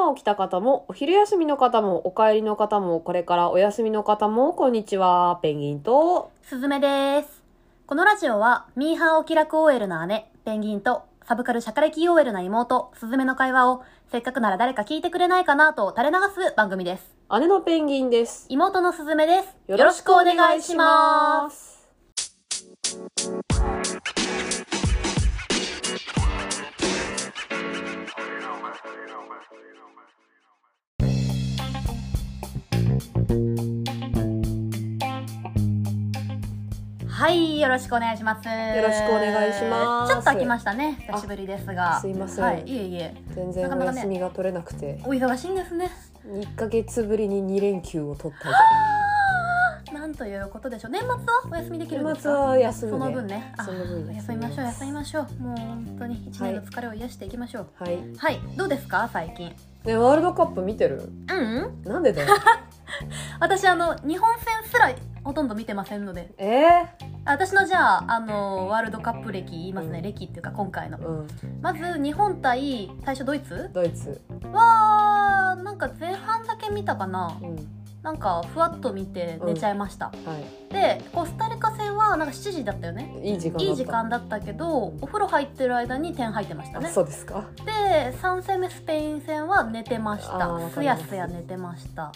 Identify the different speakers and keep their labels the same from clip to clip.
Speaker 1: 今起きた方も、お昼休みの方も、お帰りの方も、これからお休みの方も、こんにちは。ペンギンと、
Speaker 2: すずめです。このラジオは、ミーハーお気楽 OL な姉、ペンギンと、サブカルシャカレキ OL な妹、すずめの会話を、せっかくなら誰か聞いてくれないかなと垂れ流す番組です。
Speaker 1: 姉のペンギンです。
Speaker 2: 妹のすずめです。
Speaker 1: よろしくお願いします。
Speaker 2: はい、よろしくお願いします。よ
Speaker 1: よろしくお願いします
Speaker 2: ちょっと空きましたね。久しぶりですが。
Speaker 1: すいません
Speaker 2: はい、いえいえ。
Speaker 1: 全然お休みが取れなくて、
Speaker 2: お忙しいんですね。
Speaker 1: 1ヶ月ぶりに2連休を取ったり
Speaker 2: なんということでしょう。年末はお休みできるんですか？
Speaker 1: 年末は休むね
Speaker 2: その分ね。あ
Speaker 1: その分
Speaker 2: 休みましょう、休みましょう。もう本当に一年の疲れを癒していきましょう。
Speaker 1: はい。
Speaker 2: はい、どうですか？最近。
Speaker 1: ね、ワールドカップ見てる？
Speaker 2: うん、うん、
Speaker 1: なんでだよ。
Speaker 2: 私あの日本戦すらほとんど見てませんので
Speaker 1: え
Speaker 2: 私のじゃああのワールドカップ歴言いますね、
Speaker 1: うん。
Speaker 2: 歴っていうか今回の。
Speaker 1: ー、うん。
Speaker 2: まず日本対最初ドイツ？
Speaker 1: ドイツ。
Speaker 2: はなんか前半だけ見たかな。
Speaker 1: うん。
Speaker 2: なんかふわっと見て寝ちゃいました、
Speaker 1: は
Speaker 2: でコスタリカ戦はなんか7時だったよね。
Speaker 1: い。いい時間だった。
Speaker 2: いい時間だったけどお風呂入ってる間に点入ってました
Speaker 1: あ
Speaker 2: ね
Speaker 1: そうですか。
Speaker 2: で3戦目スペイン戦は寝てました。す。やすや寝てました。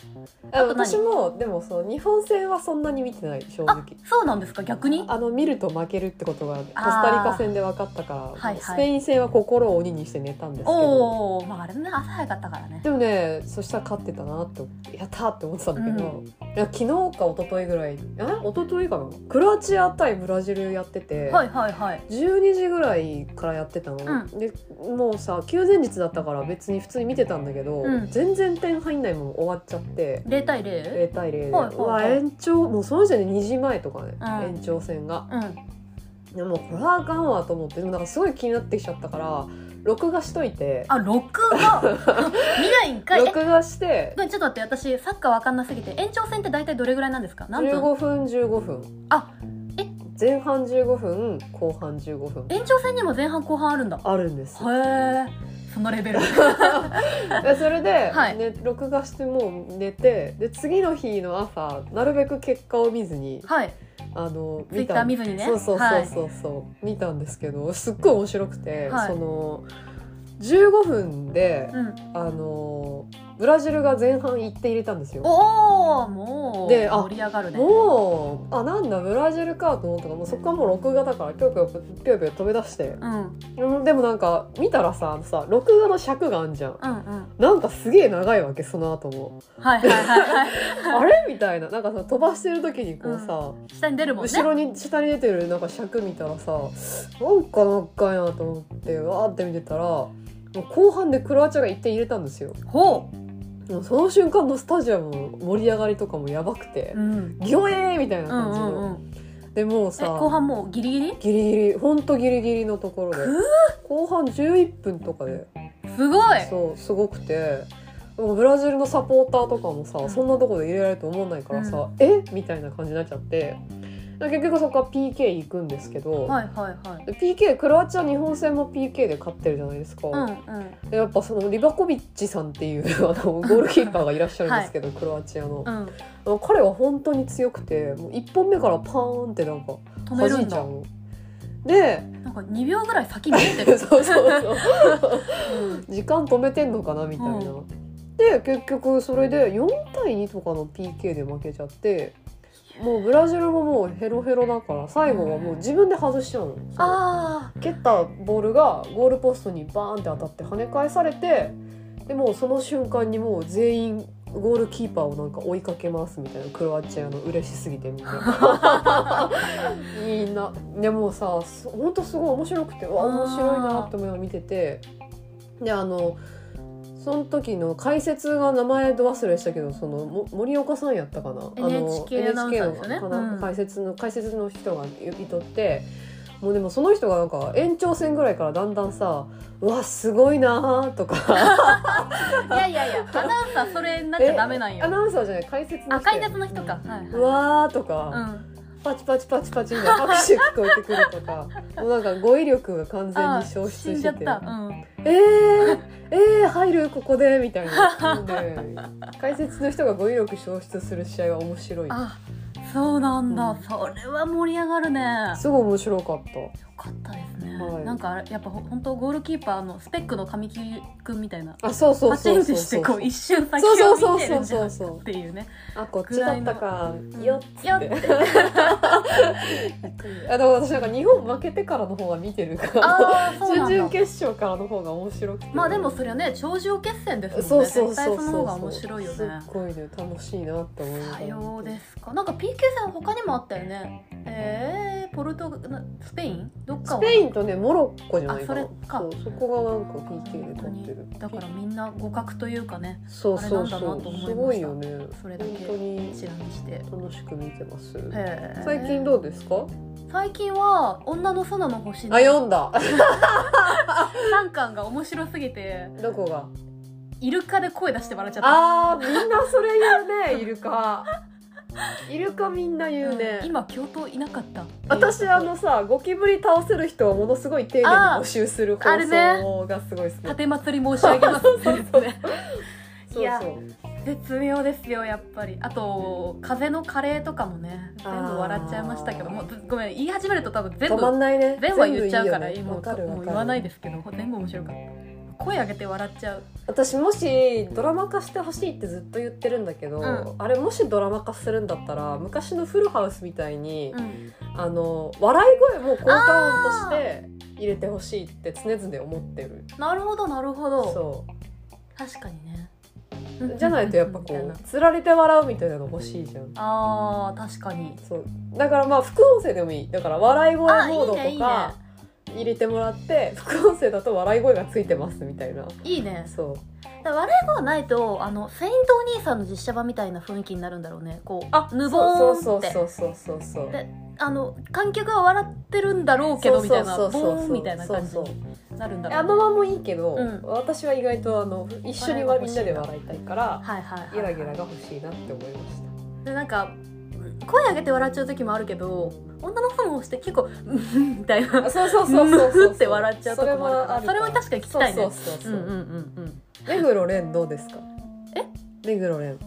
Speaker 1: 私もでもそう日本戦はそんなに見てない正
Speaker 2: あ
Speaker 1: 直
Speaker 2: そうなんですか？逆に？
Speaker 1: あの見ると負けるってことがコスタリカ戦で分かったから、
Speaker 2: はいはい。
Speaker 1: スペイン戦は心を鬼にして寝たんですけど。
Speaker 2: おおまああれね朝早かったからね。
Speaker 1: でもねそしたら勝ってたなってやったーって思ってたんだけど、いや昨日か一昨日ぐらいえ一昨日かな？クロアチア対ブラジルやってて、
Speaker 2: はいはいはい。
Speaker 1: 12時ぐらいからやってたの、
Speaker 2: う
Speaker 1: でもうさ休前日だったから別に普通に見てたんだけど、
Speaker 2: うん。
Speaker 1: 全然点入んないまま終わっちゃって。
Speaker 2: 0対 0?
Speaker 1: 0対0で、
Speaker 2: はいはいはい。う
Speaker 1: わ延長もうその時点で2時前とかね、
Speaker 2: うん。
Speaker 1: 延長戦が。
Speaker 2: うん。
Speaker 1: でもこれはあかんわと思ってでもなんかすごい気になってきちゃったから録画しといて。
Speaker 2: あ録画？見ないんかい？え
Speaker 1: 録画して。
Speaker 2: ちょっと待って私サッカーわかんなすぎて。延長戦って大体どれぐらいなんですか？何分
Speaker 1: ？15分15分。
Speaker 2: あえ？
Speaker 1: 前半15分後半15分。
Speaker 2: 延長戦にも前半後半あるんだ。
Speaker 1: あるんです。
Speaker 2: へえそのレベル。
Speaker 1: で それで、
Speaker 2: はい。
Speaker 1: ね、録画してもう寝てで次の日の朝なるべく結果を見ずに
Speaker 2: はい
Speaker 1: あの
Speaker 2: ツイッター見ずにね。
Speaker 1: そうそう
Speaker 2: はい
Speaker 1: そうそう。そう、見たんですけどすっごい面白くて、
Speaker 2: はい。
Speaker 1: その15分で、
Speaker 2: うん。
Speaker 1: あのブラジルが前半1点入れたんですよ。
Speaker 2: おおもう
Speaker 1: であ
Speaker 2: 盛り上がるね。
Speaker 1: もうあなんだブラジルかと思ったからもうそこからもう録画だからぴょぴょぴょぴょ飛び出して。
Speaker 2: うん。
Speaker 1: うんでもなんか見たらさあのさ録画の尺があんじゃん。
Speaker 2: うんうん。
Speaker 1: なんかすげえ長いわけその後も。
Speaker 2: はいはいはいはい。
Speaker 1: あれみたいな。なんかさ飛ばしてる時にこうさ、
Speaker 2: 下に出るもんね。
Speaker 1: 後ろに下に出てるなんか尺見たらさなんか長いなと思ってわーって見てたらもう後半でクロアチアが1点入れたんですよ。
Speaker 2: ほ
Speaker 1: もうその瞬間のスタジアムの盛り上がりとかもやばくて
Speaker 2: う、うん、
Speaker 1: ギョエーみたいな
Speaker 2: うん
Speaker 1: 感じの、
Speaker 2: うんうん
Speaker 1: でもう
Speaker 2: え
Speaker 1: さ
Speaker 2: 後半もうギリギリ？
Speaker 1: ギリギリ。ほんとギリギリのところで。
Speaker 2: く
Speaker 1: 後半11分とかで。す
Speaker 2: ごい。
Speaker 1: そうすごくて。ブラジルのサポーターとかもさ、
Speaker 2: うん。
Speaker 1: そんなとこで入れられると思わないからさ、
Speaker 2: う
Speaker 1: え？みたいな感じになっちゃって結局そこは PK 行くんですけど、
Speaker 2: はいはいはい。
Speaker 1: で PK クロアチア日本戦も PK で勝ってるじゃないですか、
Speaker 2: うんうん。
Speaker 1: でやっぱそのリバコビッチさんっていう あのゴールキーパーがいらっしゃるんですけど、クロアチアの。
Speaker 2: う、ん。
Speaker 1: 彼は本当に強くてもう1本目からパーンってなんか
Speaker 2: 止めるんだ。
Speaker 1: 弾いちゃうの。で
Speaker 2: なんか2秒ぐらい先見えてる。
Speaker 1: そうそうそう。
Speaker 2: うん。
Speaker 1: 時間止めてんのかなみたいな。
Speaker 2: う
Speaker 1: で結局それで4対2とかの PK で負けちゃってもうブラジルももうヘロヘロだから最後はもう自分で外しちゃうの。
Speaker 2: あ
Speaker 1: 蹴ったボールがゴールポストにバーンって当たって跳ね返されてでもうその瞬間にもう全員ゴールキーパーをなんか追いかけますみたいなクロアチアの嬉しすぎてみんな。みんな。でもさすほんとすごい面白くてうわ面白いなって思いながら見てて。であのその時の解説が名前ど忘れしたけどそのも森岡さんやったかな？あの
Speaker 2: NHK
Speaker 1: NHK のかな？
Speaker 2: うん。
Speaker 1: 解説の解説の人がいとってもうでもその人がなんか延長戦ぐらいからだんだんさ「うわすごいな」とか。
Speaker 2: いやいやいやアナウンサーそれになっちゃダメなんよ。
Speaker 1: アナウンサーじゃない解説の
Speaker 2: あ
Speaker 1: 人
Speaker 2: 解説の人か。はいはい。う
Speaker 1: わーとか、
Speaker 2: うん。
Speaker 1: パチパチパチパチみたいな拍手聞こえてくるとか。もうなんか語彙力が完全に消失してて。
Speaker 2: じゃった、うん、
Speaker 1: えー、えー、入るここでみたいな。で 解説の人が語彙力消失する試合は面白い。
Speaker 2: あそうなんだ、
Speaker 1: うん。
Speaker 2: それは盛り上がるね。よ
Speaker 1: すごい面白かった
Speaker 2: かったですね、
Speaker 1: はい。
Speaker 2: なんかやっぱほ本当ゴールキーパーのスペックの神木君みたいな。
Speaker 1: あそうそうそうそう。そう
Speaker 2: してこう一瞬先
Speaker 1: そう
Speaker 2: を
Speaker 1: そう
Speaker 2: 見てるんじゃな
Speaker 1: そうそうそう
Speaker 2: っていうね。
Speaker 1: あこっちだったか
Speaker 2: うん
Speaker 1: よっ
Speaker 2: よって。
Speaker 1: あでも私なんか日本負けてからの方が見てるから
Speaker 2: ああそうなんだ。
Speaker 1: 準々決勝からの方が面白くて。
Speaker 2: まあでもそれはね頂上決戦ですもんね。絶対その方が面白いよね。
Speaker 1: すっごいね楽しいなって思いながら
Speaker 2: さようですか。なんか PK 戦他にもあったよね。えー、ポルトスペイン？どっかは。
Speaker 1: スペインとねモロッコじゃないかな。
Speaker 2: あそれか。
Speaker 1: そうそこがなんか PK で取ってる。
Speaker 2: だからみんな互角というかね
Speaker 1: そうそうそう。すごいよね。
Speaker 2: それだけ
Speaker 1: 本当に
Speaker 2: 一覧にして。
Speaker 1: 楽しく見てます。最近どうですか？
Speaker 2: 最近は「女の園の星」
Speaker 1: あ
Speaker 2: の
Speaker 1: 読んだ。
Speaker 2: 3巻が面白すぎて
Speaker 1: どこが？
Speaker 2: イルカで声出して笑っちゃった。
Speaker 1: あーみんなそれ言うねイルカイルカみんな言うね、
Speaker 2: うん今教頭いなかった。
Speaker 1: 私あのさゴキブリ倒せる人をものすごい丁寧に募集する放送がすごい好き。
Speaker 2: 盾祭り申し上げます
Speaker 1: そう
Speaker 2: いや
Speaker 1: そう。
Speaker 2: 絶妙ですよやっぱり。あと風のカレーとかもね全部笑っちゃいましたけどもうずごめん言い始めると多分全
Speaker 1: 止ま
Speaker 2: 部
Speaker 1: んないね。
Speaker 2: 全部は言っちゃうから
Speaker 1: ね
Speaker 2: もう
Speaker 1: わかるわかる
Speaker 2: もう言わないですけど全部面白かった声上げて笑っちゃう。
Speaker 1: 私もしドラマ化してほしいってずっと言ってるんだけど、
Speaker 2: うん。
Speaker 1: あれもしドラマ化するんだったら昔のフルハウスみたいに、
Speaker 2: うん。
Speaker 1: あの笑い声も効果音として入れてほしいって常々思ってる。
Speaker 2: なるほどなるほど。
Speaker 1: そ
Speaker 2: 確かにね。
Speaker 1: うじゃないとやっぱこうつられて笑うみたいなの欲しいじゃん。
Speaker 2: あー確かに。
Speaker 1: そう。だからまあ副音声でもいい。だから笑い声
Speaker 2: あ
Speaker 1: モードとか入れてもらって副音声だと笑い声がついてますみたいな。い
Speaker 2: いね。
Speaker 1: そう。
Speaker 2: だから笑い声ないとあのセイントお兄さんの実写版みたいな雰囲気になるんだろうね。こう
Speaker 1: あ
Speaker 2: ヌボーン
Speaker 1: そう
Speaker 2: って。
Speaker 1: そうそうそうそうそう
Speaker 2: であの観客は笑ってるんだろうけどみたいなボーンみたいな感じになるんだろう、ね、
Speaker 1: あのままもいいけど、
Speaker 2: うん。
Speaker 1: 私は意外とあの一緒にはみんなで笑いたいから
Speaker 2: はいはいはい
Speaker 1: ゲラゲラが欲しいなって思いました。
Speaker 2: でなんか声上げて笑っちゃう時もあるけど女の人の方して結構「うん」みたいな。
Speaker 1: あそうそうそうそうそう。
Speaker 2: って笑っちゃうとこもあるから。それは確かに聞きたいね。
Speaker 1: そうそうそうそう、
Speaker 2: う。んうんうんうん。
Speaker 1: 目黒蓮どうですか？
Speaker 2: え？
Speaker 1: 目黒蓮。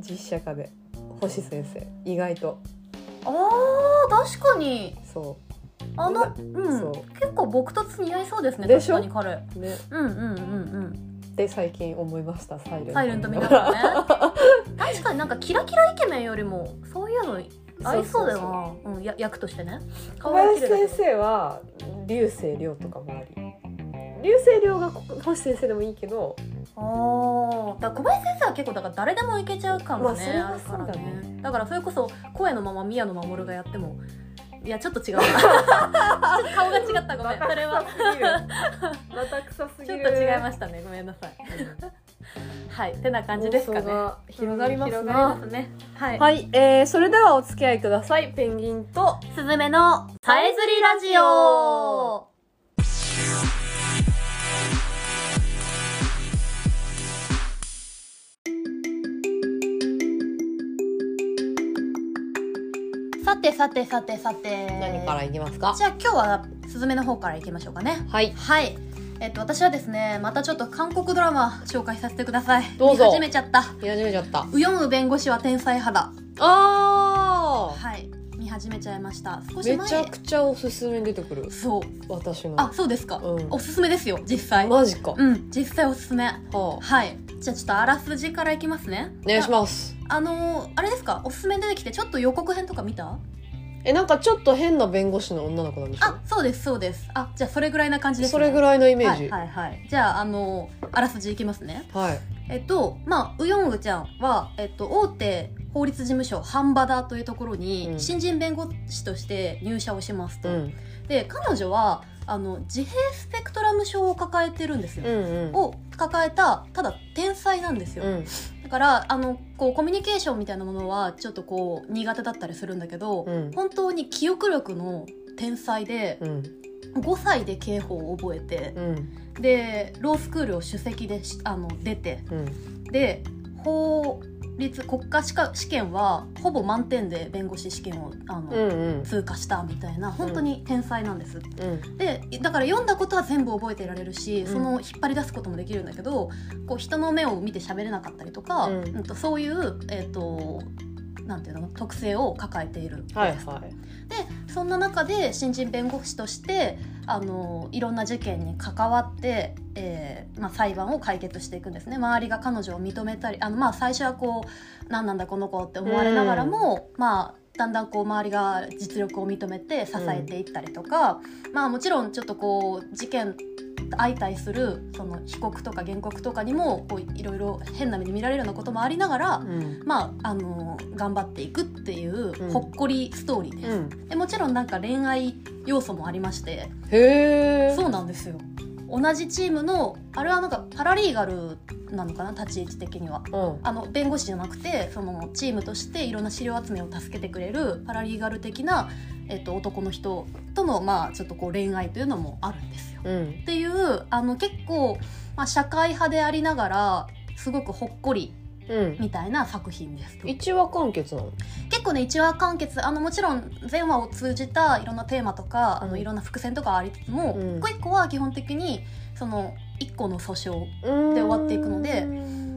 Speaker 1: 実写化で。星先生。意外と。
Speaker 2: あー確かに。
Speaker 1: そ
Speaker 2: あの
Speaker 1: う
Speaker 2: うん。
Speaker 1: そ
Speaker 2: 結構僕と似合いそうですね
Speaker 1: でしょ？
Speaker 2: 確かに彼。
Speaker 1: うね。
Speaker 2: うんうんうんうん
Speaker 1: で最近思いましたサイレント
Speaker 2: サイレント見ながらね。確かになんかキラキライケメンよりもそういうの合いそうだよな。うんや役としてね。
Speaker 1: 小林先生は流星涼とかもあり。流星涼が星先生でもいいけど。
Speaker 2: あー。だ小林先生は結構だから誰でもいけちゃう感がね、
Speaker 1: まあ
Speaker 2: あるからね。
Speaker 1: ね
Speaker 2: だからそれこそ声のまま宮野真守がやってもいやちょっと違うな。ちょっと顔が違ったごめん。それは。
Speaker 1: また臭すぎる。
Speaker 2: ちょっと違いましたね。ごめんなさい。はいてな感じですかね。
Speaker 1: 広がりますな
Speaker 2: 広がりますね。はい、
Speaker 1: はい、えー、それではお付き合いください。ペンギンと。
Speaker 2: すずめのさえずりラジオてさてさてさて。
Speaker 1: 何からいきますか？
Speaker 2: じゃあ今日はすずめの方からいきましょうかね。
Speaker 1: はい。
Speaker 2: はい。えっと私はですねまたちょっと韓国ドラマ紹介させてください。
Speaker 1: どうぞ。
Speaker 2: 見始めちゃった。
Speaker 1: 見始めちゃった。
Speaker 2: ウヨ弁護士は天才派だ
Speaker 1: あ
Speaker 2: はい。見始めちゃいました。少し前。
Speaker 1: ーめちゃくちゃおすすめに出てくる。
Speaker 2: そう。
Speaker 1: 私の。
Speaker 2: あそうですか、
Speaker 1: うん。
Speaker 2: おすすめですよ実際。
Speaker 1: マジか、は
Speaker 2: うん実際おすすめ。
Speaker 1: あ。
Speaker 2: はいじゃあちょっとあらすじからいきますね。
Speaker 1: お願いします。
Speaker 2: あのー、あれですか？おすすめに出てきてちょっと予告編とか見た？
Speaker 1: えなんかちょっと変な弁護士の女の子なんでしょ
Speaker 2: あそうですそうです。あじゃあそれぐらいな感じです、ね、
Speaker 1: それぐらいのイメージ。
Speaker 2: はいはいはい。じゃああのー、あらすじいきますね。
Speaker 1: はい、
Speaker 2: えっとまあウヨンウちゃんは、えっと、大手法律事務所ハンバダというところに
Speaker 1: うん。
Speaker 2: 新人弁護士として入社をしますと、
Speaker 1: うん、
Speaker 2: で彼女はあの自閉スペクトラム症を抱えてるんですよ、
Speaker 1: うんうん。
Speaker 2: を抱えたただ天才なんですよ、
Speaker 1: うん。
Speaker 2: だからあのこうコミュニケーションみたいなものはちょっとこう苦手だったりするんだけど、
Speaker 1: うん。
Speaker 2: 本当に記憶力の天才で
Speaker 1: うん。
Speaker 2: 5歳で刑法を覚えて
Speaker 1: うん。
Speaker 2: でロースクールを首席でしあの出て
Speaker 1: うん。
Speaker 2: で法律国家試か試験はほぼ満点で弁護士試験をあの、
Speaker 1: うんうん。
Speaker 2: 通過したみたいな本当に天才なんです、
Speaker 1: うん。
Speaker 2: でだから読んだことは全部覚えていられるし、
Speaker 1: ん。
Speaker 2: その引っ張り出すこともできるんだけどこう人の目を見て喋れなかったりとか、
Speaker 1: うん。
Speaker 2: うんとそういう、えー、となんていうの特性を抱えている。
Speaker 1: はいはい。
Speaker 2: でそんな中で新人弁護士としてあのいろんな事件に関わって、えーまあ、裁判を解決していくんですね。周りが彼女を認めたりあの、まあ、最初はこう何なんだこの子って思われながらも、まあだんだんこう周りが実力を認めて支えていったりとか、まあもちろんちょっとこう事件相対するその被告とか原告とかにもこういろいろ変な目に見られるようなこともありながら、
Speaker 1: うん。
Speaker 2: まあ、あの頑張っていくっていう
Speaker 1: うん。
Speaker 2: ほっこりストーリーで。す、
Speaker 1: うん。
Speaker 2: でもちろんなんか恋愛要素もありまして。
Speaker 1: へえ
Speaker 2: そうなんですよ。同じチームのあれはなんかパラリーガルなのかな？立ち位置的には。
Speaker 1: うん。
Speaker 2: あの弁護士じゃなくてそのチームとしていろんな資料集めを助けてくれるパラリーガル的な、えっと、男の人とのまあちょっとこう恋愛というのもあるんですよ。
Speaker 1: うん。
Speaker 2: っていうあの結構、まあ、社会派でありながらすごくほっこり
Speaker 1: うん。
Speaker 2: みたいな作品です。
Speaker 1: 一話完結なの？
Speaker 2: 結構ね一話完結あのもちろん全話を通じたいろんなテーマとか、あ
Speaker 1: うん。
Speaker 2: のいろんな伏線とかありつつも、
Speaker 1: うん。
Speaker 2: 一個一個は基本的にその一個の訴訟
Speaker 1: で
Speaker 2: で終わっていくので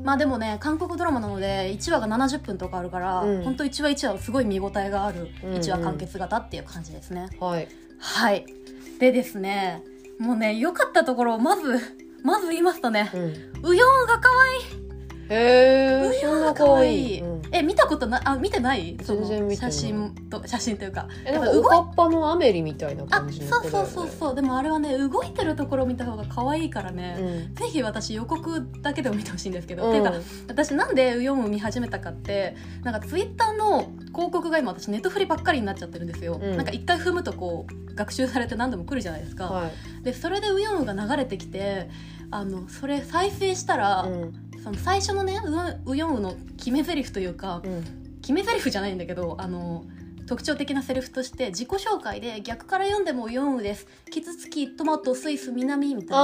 Speaker 2: まあでもね韓国ドラマなので1話が70分とかあるから、
Speaker 1: うん。
Speaker 2: ほんと1話1話すごい見応えがある
Speaker 1: うんうん。
Speaker 2: 1話完結型っていう感じですね、
Speaker 1: はい。
Speaker 2: はい。でですねもうね良かったところをまずまず言いますとね
Speaker 1: うん。
Speaker 2: ウヨンが可愛い。
Speaker 1: へえそんな可愛い。
Speaker 2: 可愛い。
Speaker 1: うん
Speaker 2: え見たことなあ見てない？その
Speaker 1: 全然見てない。
Speaker 2: 写真と写真というか。
Speaker 1: えなんか
Speaker 2: やっぱ
Speaker 1: のアメリみたいな
Speaker 2: あ
Speaker 1: 感じの
Speaker 2: そうそうそうそう。でもあれはね動いてるところ見た方が可愛いからね、
Speaker 1: うん。
Speaker 2: ぜひ私予告だけでも見てほしいんですけど、
Speaker 1: うん。
Speaker 2: っていうか私なんでウヨンを見始めたかってなんかツイッターの広告が今私ネットフリばっかりになっちゃってるんですよ、
Speaker 1: うん。
Speaker 2: なんか一回踏むとこう学習されて何度も来るじゃないですか、
Speaker 1: はい。
Speaker 2: でそれでウヨンが流れてきてあのそれ再生したら、
Speaker 1: うん
Speaker 2: その最初のねウヨンウヨンの決め台詞というか
Speaker 1: うん。
Speaker 2: 決め台詞じゃないんだけどあの特徴的なセリフとして自己紹介で逆から読んでも4です。キツツキトマトスイス南みたいな。
Speaker 1: あ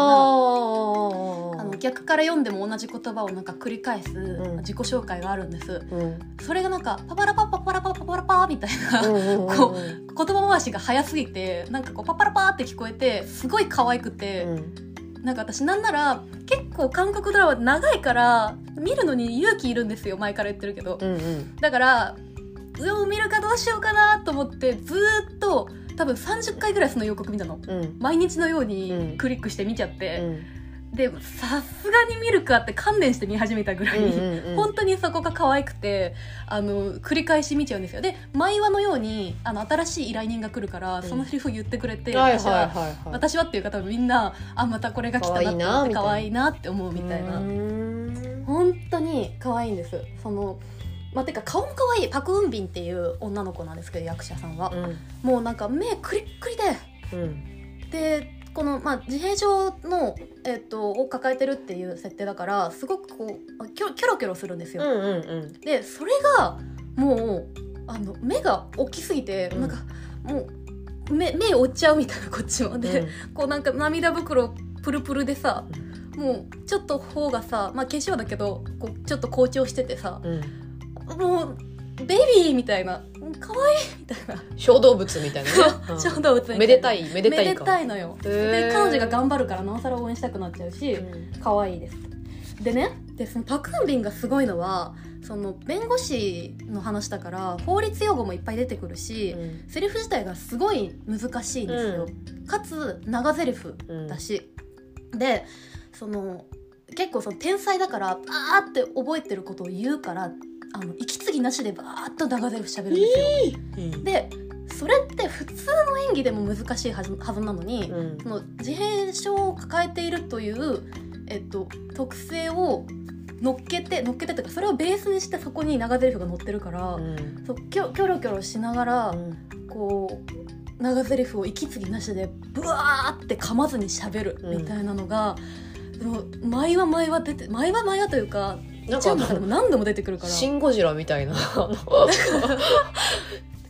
Speaker 2: の逆から読んでも同じ言葉をなんか繰り返す
Speaker 1: ん。
Speaker 2: 自己紹介があるんです、
Speaker 1: うん。
Speaker 2: それがなんかパパラパパパラパパパラパーみたいな、
Speaker 1: うんう
Speaker 2: 言葉回しが早すぎてなんかこうパパラパーって聞こえてすごい可愛くて、
Speaker 1: うん
Speaker 2: なんか私なんなら結構韓国ドラマ長いから見るのに勇気いるんですよ前から言ってるけど、
Speaker 1: うんうん。
Speaker 2: だから上を見るかどうしようかなと思ってずーっと多分30回ぐらいその予告見たの。
Speaker 1: うん。
Speaker 2: 毎日のよう
Speaker 1: うん。
Speaker 2: にクリックして見ちゃっ
Speaker 1: う
Speaker 2: て、
Speaker 1: ん
Speaker 2: でさすがに見るかって観念して見始めたぐらい、
Speaker 1: うんうん
Speaker 2: 本当にそこが可愛くてあの繰り返し見ちゃうんですよ。で毎話のようにあの新しい依頼人が来るから、
Speaker 1: ん。
Speaker 2: そのセリフを言ってくれて、
Speaker 1: はいはい
Speaker 2: 私は
Speaker 1: はいはい。
Speaker 2: 私はっていう方もみんなあまたこれが来たなって思って可
Speaker 1: 可愛
Speaker 2: 愛いなって思うみたいな。本当に可愛いんです。そのまあ、てか顔も可愛いパク・ウンビンっていう女の子なんですけど役者さんは、もうなんか目クリックリで。
Speaker 1: うんうん。
Speaker 2: でこの、まあ、自閉症の、えっとを抱えてるっていう設定だからすごくこうキョキョロキョロするんですよ、
Speaker 1: うんうんうん。
Speaker 2: でそれがもうあの目が大きすぎて、
Speaker 1: うん。
Speaker 2: なんかもう目目追っちゃうみたいなこっちも。で、
Speaker 1: うん。
Speaker 2: こうなんか涙袋プルプルでさもうちょっと方がさまあ化粧だけどこうちょっと紅潮しててさ
Speaker 1: うん。
Speaker 2: もうベビーみたいな。可愛いみたいな。
Speaker 1: 小動物みたいなね。う ん
Speaker 2: 小動物みたいな。
Speaker 1: めでたいめでたい
Speaker 2: めで
Speaker 1: か
Speaker 2: たいのよ。で彼女が頑張るからなおさら応援したくなっちゃうし
Speaker 1: うん。
Speaker 2: 可愛いです。でねでそのパク・ウンビンがすごいのはその弁護士の話だから法律用語もいっぱい出てくるし、
Speaker 1: うん。
Speaker 2: セリフ自体がすごい難しいんですよ、かつ長セリフ
Speaker 1: うん。
Speaker 2: だし、でその結構その天才だからあーって覚えてることを言うからあの息継ぎなしでバーッと長ゼリフ喋るんですよ。
Speaker 1: うん
Speaker 2: でそれって普通の演技でも難しいはずはずなのに、
Speaker 1: うん。
Speaker 2: その自閉症を抱えているという、えっと、特性を乗っけて乗っけてというかそれをベースにしてそこに長ゼリフが載ってるから、
Speaker 1: うん。
Speaker 2: そうキョキョロキョロしながら、
Speaker 1: うん。
Speaker 2: こう長ゼリフを息継ぎなしでブワーって噛まずにしゃべる
Speaker 1: うん
Speaker 2: みたいなのが、でも毎話毎話出て毎話毎話というか
Speaker 1: なん
Speaker 2: 一話の中で
Speaker 1: か
Speaker 2: も何度も出てくるから。
Speaker 1: シン・ゴジラみたいな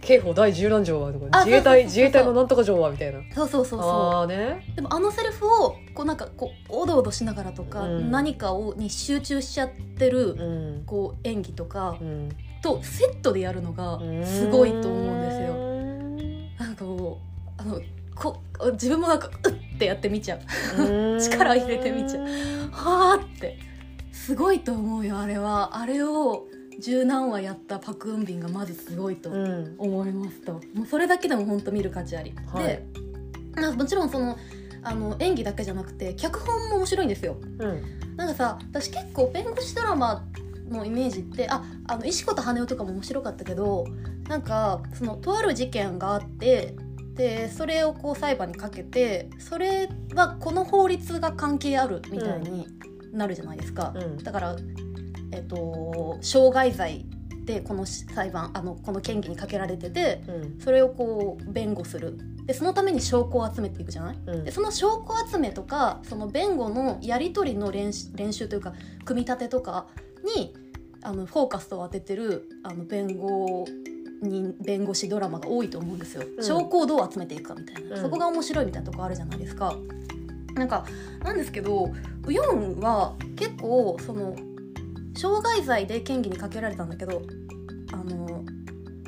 Speaker 1: 刑法第十何条はとか
Speaker 2: あ
Speaker 1: 自衛隊自衛隊のなんとか条はみたいな。
Speaker 2: そうそうそうそ
Speaker 1: ああね。
Speaker 2: うでもあのセリフをこうなんかこうおどおどしながらとか、
Speaker 1: うん。
Speaker 2: 何かをに集中しちゃってる
Speaker 1: うん。
Speaker 2: こう演技とか
Speaker 1: うん。
Speaker 2: とセットでやるのがすごいと思うんですよ。なんかもうあのこ自分もなんかうってやって見ちゃう。
Speaker 1: よ
Speaker 2: 力入れてみちゃう。はあってすごいと思うよあれは。あれを十何話やったパク・ウンビンがまずすごいと
Speaker 1: うん。
Speaker 2: 思いますと。もうそれだけでも本当見る価値あり、
Speaker 1: はい。
Speaker 2: でまあもちろんそのあの演技だけじゃなくて脚本も面白いんですよ。
Speaker 1: うん。
Speaker 2: なんかさ私結構弁護士ドラマのイメージってああの石子と羽男とかも面白かったけどなんかそのとある事件があってでそれをこう裁判にかけてそれはこの法律が関係あるみたいになるじゃないですか、
Speaker 1: うん。
Speaker 2: だから、えっと傷害罪でこの裁判あのこの嫌疑にかけられてて
Speaker 1: うん。
Speaker 2: それをこう弁護する。でそのために証拠を集めていくじゃない？
Speaker 1: うん。
Speaker 2: でその証拠集めとかその弁護のやり取りの練習練習というか組み立てとかにあのフォーカスを当ててるあの弁護人弁護士ドラマが多いと思うんですよ、
Speaker 1: うん。
Speaker 2: 証拠をどう集めていくかみたいな、
Speaker 1: うん。
Speaker 2: そこが面白いみたいなとこあるじゃないですかなんかなんですけどウヨンは結構その傷害罪で嫌疑にかけられたんだけどあの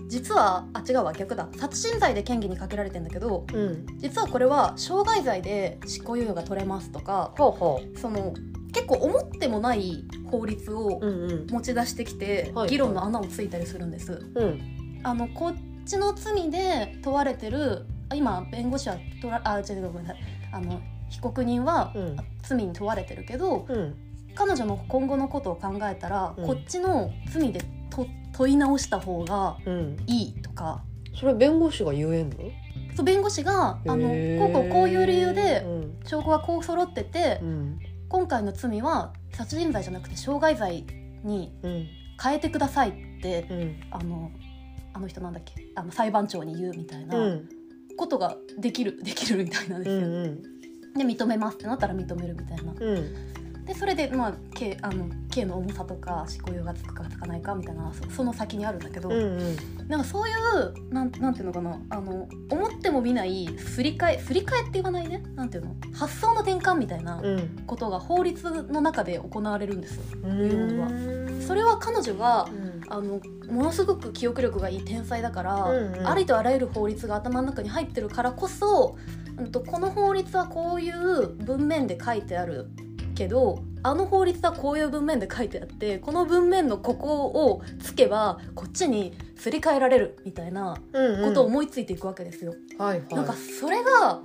Speaker 2: 実はあ違うわ逆だ。殺人罪で嫌疑にかけられてんだけど
Speaker 1: うん。
Speaker 2: 実はこれは傷害罪で執行猶予が取れますとかその結構思ってもない法律を
Speaker 1: ううんうん。
Speaker 2: 持ち出してきて、
Speaker 1: はい。
Speaker 2: 議論の穴をついたりするんです。
Speaker 1: うん。
Speaker 2: あのこっちの罪で問われてるあ今弁護士は取らあ違うごめんなさい。あの被告人は、
Speaker 1: うん。
Speaker 2: 罪に問われてるけど
Speaker 1: うん。
Speaker 2: 彼女の今後のことを考えたら、
Speaker 1: うん。
Speaker 2: こっちの罪でと問い直した方が
Speaker 1: うん。
Speaker 2: いいとか。
Speaker 1: それ弁護士が言えんの？
Speaker 2: そう弁護士があのこうこうこういう理由で
Speaker 1: うん。
Speaker 2: 証拠がこう揃ってて、
Speaker 1: うん。
Speaker 2: 今回の罪は殺人罪じゃなくて傷害罪に
Speaker 1: うん。
Speaker 2: 変えてくださいって
Speaker 1: うん。
Speaker 2: あのあの人なんだっけ？あの裁判長に言うみたいな
Speaker 1: うん。
Speaker 2: ことができるできるみたいなんで
Speaker 1: う
Speaker 2: すよ。
Speaker 1: ん
Speaker 2: で認めますってなったら認めるみたいな。
Speaker 1: うん。
Speaker 2: でそれでまあ刑あの刑の重さとか執行猶予がつくかつかないかみたいなそその先にあるんだけど、
Speaker 1: うんうん。
Speaker 2: なんかそういうなんなんていうのかなあの思っても見ない振り替え振り替えって言わないね？なんていうの？発想の転換みたいな
Speaker 1: うん。
Speaker 2: ことが法律の中で行われるんですよ。
Speaker 1: うん。
Speaker 2: は。それは彼女が
Speaker 1: うん。
Speaker 2: あのものすごく記憶力がいい天才だから、
Speaker 1: うんうん。
Speaker 2: ありとあらゆる法律が頭の中に入ってるからこそ、うん、とこの法律はこういう文面で書いてあるけどあの法律はこういう文面で書いてあってこの文面のここをつけばこっちにすり替えられるみたいなことを思いついていくわけですよ。なんかそれが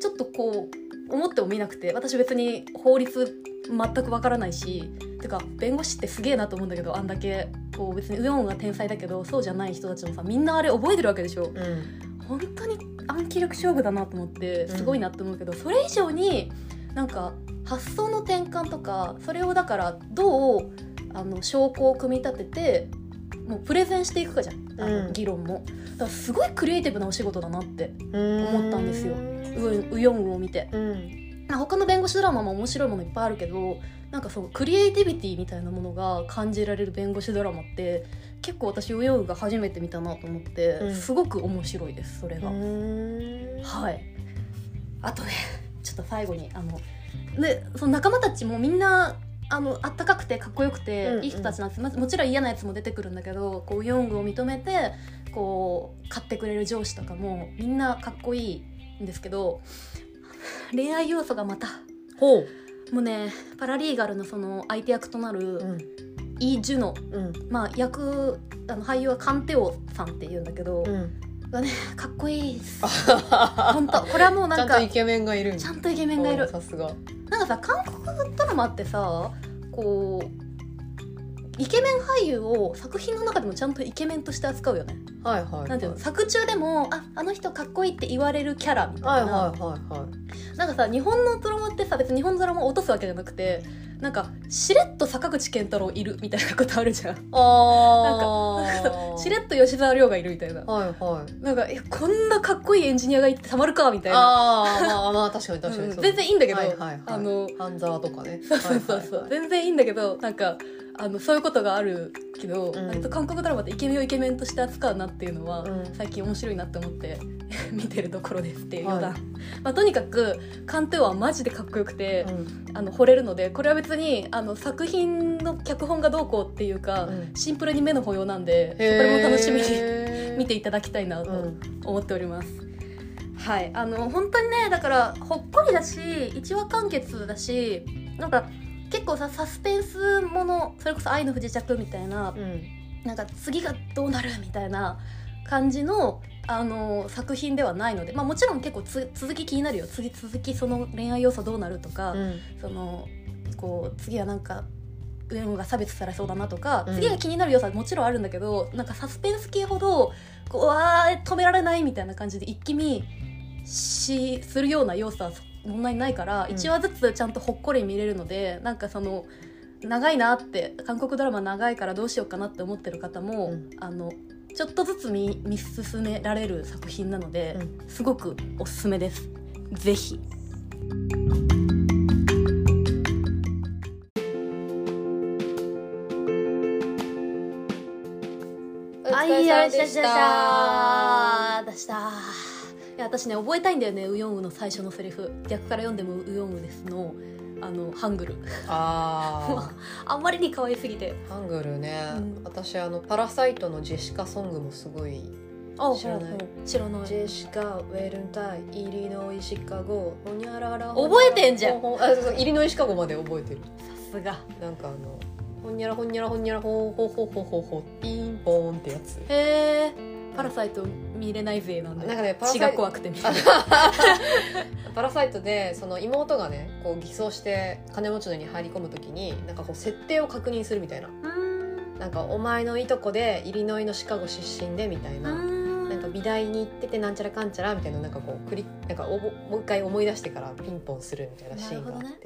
Speaker 2: ちょっとこう思っても見なくて私別に法律全くわからないしてか弁護士ってすげえなと思うんだけどあんだけこう別にウヨンが天才だけどそうじゃない人たちもさみんなあれ覚えてるわけでしょ。
Speaker 1: うん。
Speaker 2: 本当に暗記力勝負だなと思ってすごいなって思うけど、それ以上になんか発想の転換とかそれをだからどうあの証拠を組み立ててもうプレゼンしていくかじゃん。あの、
Speaker 1: うん。
Speaker 2: 議論も。だからすごいクリエイティブなお仕事だなって
Speaker 1: 思
Speaker 2: ったんですよ。
Speaker 1: うん。
Speaker 2: ウウヨンウを見て。
Speaker 1: うん。
Speaker 2: まあ他の弁護士ドラマも面白いものいっぱいあるけどなんかそうクリエイティビティみたいなものが感じられる弁護士ドラマって結構私ウヨンウが初めて見たなと思って、
Speaker 1: うん。
Speaker 2: すごく面白いですそれが、
Speaker 1: うん
Speaker 2: はい。あとね ちょっと最後にあのでその仲間たちもみんなあのあったかくてかっこよくて、
Speaker 1: うんうん。
Speaker 2: いい人たちなんです。まもちろん嫌なやつも出てくるんだけどこうウヨングを認めてこう買ってくれる上司とかもみんなかっこいいんですけど恋愛要素がまた
Speaker 1: ほう。
Speaker 2: もうねパラリーガルのその相手役となる
Speaker 1: うん
Speaker 2: イ・ジュノ、
Speaker 1: うん。
Speaker 2: まあ、役あの俳優はカンテオさんっていうんだけど、
Speaker 1: うん。
Speaker 2: がねかっこいいです。本当これはもうなんか
Speaker 1: ちゃんとイケメンがいる
Speaker 2: ちゃんとイケメンがいる。
Speaker 1: おさすが。
Speaker 2: なんかさ韓国ドラマってさこうイケメン俳優を作品の中でもちゃんとイケメンとして扱うよね。
Speaker 1: はいはい
Speaker 2: なんていうの作中でもああの人かっこいいって言われるキャラみたな、
Speaker 1: はいいはいはいはい。
Speaker 2: なんかさ日本のドラマってさ別に日本のドラマを落とすわけじゃなくてなんかしれっと坂口健太郎いるみたいなことあるじゃん。
Speaker 1: ああ
Speaker 2: しれっと吉沢亮がいるみたいな。
Speaker 1: はいはい。
Speaker 2: なんかいやこんなかっこいいエンジニアがいてたまるかみたいな。
Speaker 1: ああまあまあ確かに確かに
Speaker 2: うん全然いいんだけど、
Speaker 1: はいはいはい。
Speaker 2: あの
Speaker 1: 半沢とかね。
Speaker 2: そうそうそうそう、
Speaker 1: はいはいはい。
Speaker 2: 全然いいんだけどなんかあのそういうことがあるけど、
Speaker 1: うん。
Speaker 2: 割と韓国ドラマってイケメンをイケメンとして扱うなっていうのは、
Speaker 1: うん。
Speaker 2: 最近面白いなって思って 見てるところですっていう余談、
Speaker 1: はい。
Speaker 2: まあ、とにかくカン・テウはマジでかっこよくて、
Speaker 1: うん。
Speaker 2: あの惚れるのでこれは別にあの作品の脚本がどうこうっていうか、
Speaker 1: うん。
Speaker 2: シンプルに目の保養なんでそれも楽しみに
Speaker 1: に
Speaker 2: 見ていただきたいなと
Speaker 1: うん。
Speaker 2: 思っております。はい、あの本当にねだからほっこりだし一話完結だしなんか結構さサスペンスものそれこそ「愛の不時着」みたいな
Speaker 1: うん。
Speaker 2: なんか次がどうなるみたいな感じのあの作品ではないので、まあ、もちろん結構つ続き気になるよ。次続きその恋愛要素どうなるとか、
Speaker 1: うん。
Speaker 2: そのこう次はなんか上野が差別されそうだなとか、
Speaker 1: うん。
Speaker 2: 次が気になる要素はもちろんあるんだけどなんかサスペンス系ほどこううわー止められないみたいな感じで一気見しするような要素はそんなにないから、
Speaker 1: うん。
Speaker 2: 1話ずつちゃんとほっこり見れるのでなんかその長いなって韓国ドラマ長いからどうしようかなって思ってる方も、
Speaker 1: うん。
Speaker 2: あのちょっとずつ見見進められる作品なので、
Speaker 1: う
Speaker 2: すごくおすすめです。ぜひ。あいやしゃしゃしゃー出した。いや私ね覚えたいんだよねウヨンウの最初のセリフ。逆から読んでもウヨンウですのあのハングル。
Speaker 1: あ
Speaker 2: あんまりに可愛すぎて。
Speaker 1: ーハングルね、
Speaker 2: うん。
Speaker 1: 私あのパラサイトのジェシカソングもすごい
Speaker 2: あ
Speaker 1: 知らない。
Speaker 2: 知らない。
Speaker 1: ジェシカウェルンタイイリノイシカゴ。ホニャララ
Speaker 2: 覚えてんじゃん。
Speaker 1: あそうイリノイシカゴまで覚えてる。
Speaker 2: さすが。
Speaker 1: なんかあのほんにゃらほんにゃらほんにゃらほほほほほほピンポーンってやつ
Speaker 2: へえパラサイト見れないぜなんで
Speaker 1: なんかねパラサイ
Speaker 2: 血が怖くて見れない。
Speaker 1: パラサイトでその妹がねこう偽装して金持ちの家に入り込む時になんかこう設定を確認するみたいな。なんかお前のいとこでイリノイのシカゴ出身でみたいな、なんか美大に行っててなんちゃらかんちゃらみたいななんかこうクリなんかおぼもう一回思い出してからピンポンするみたいなシーンがあって、
Speaker 2: なる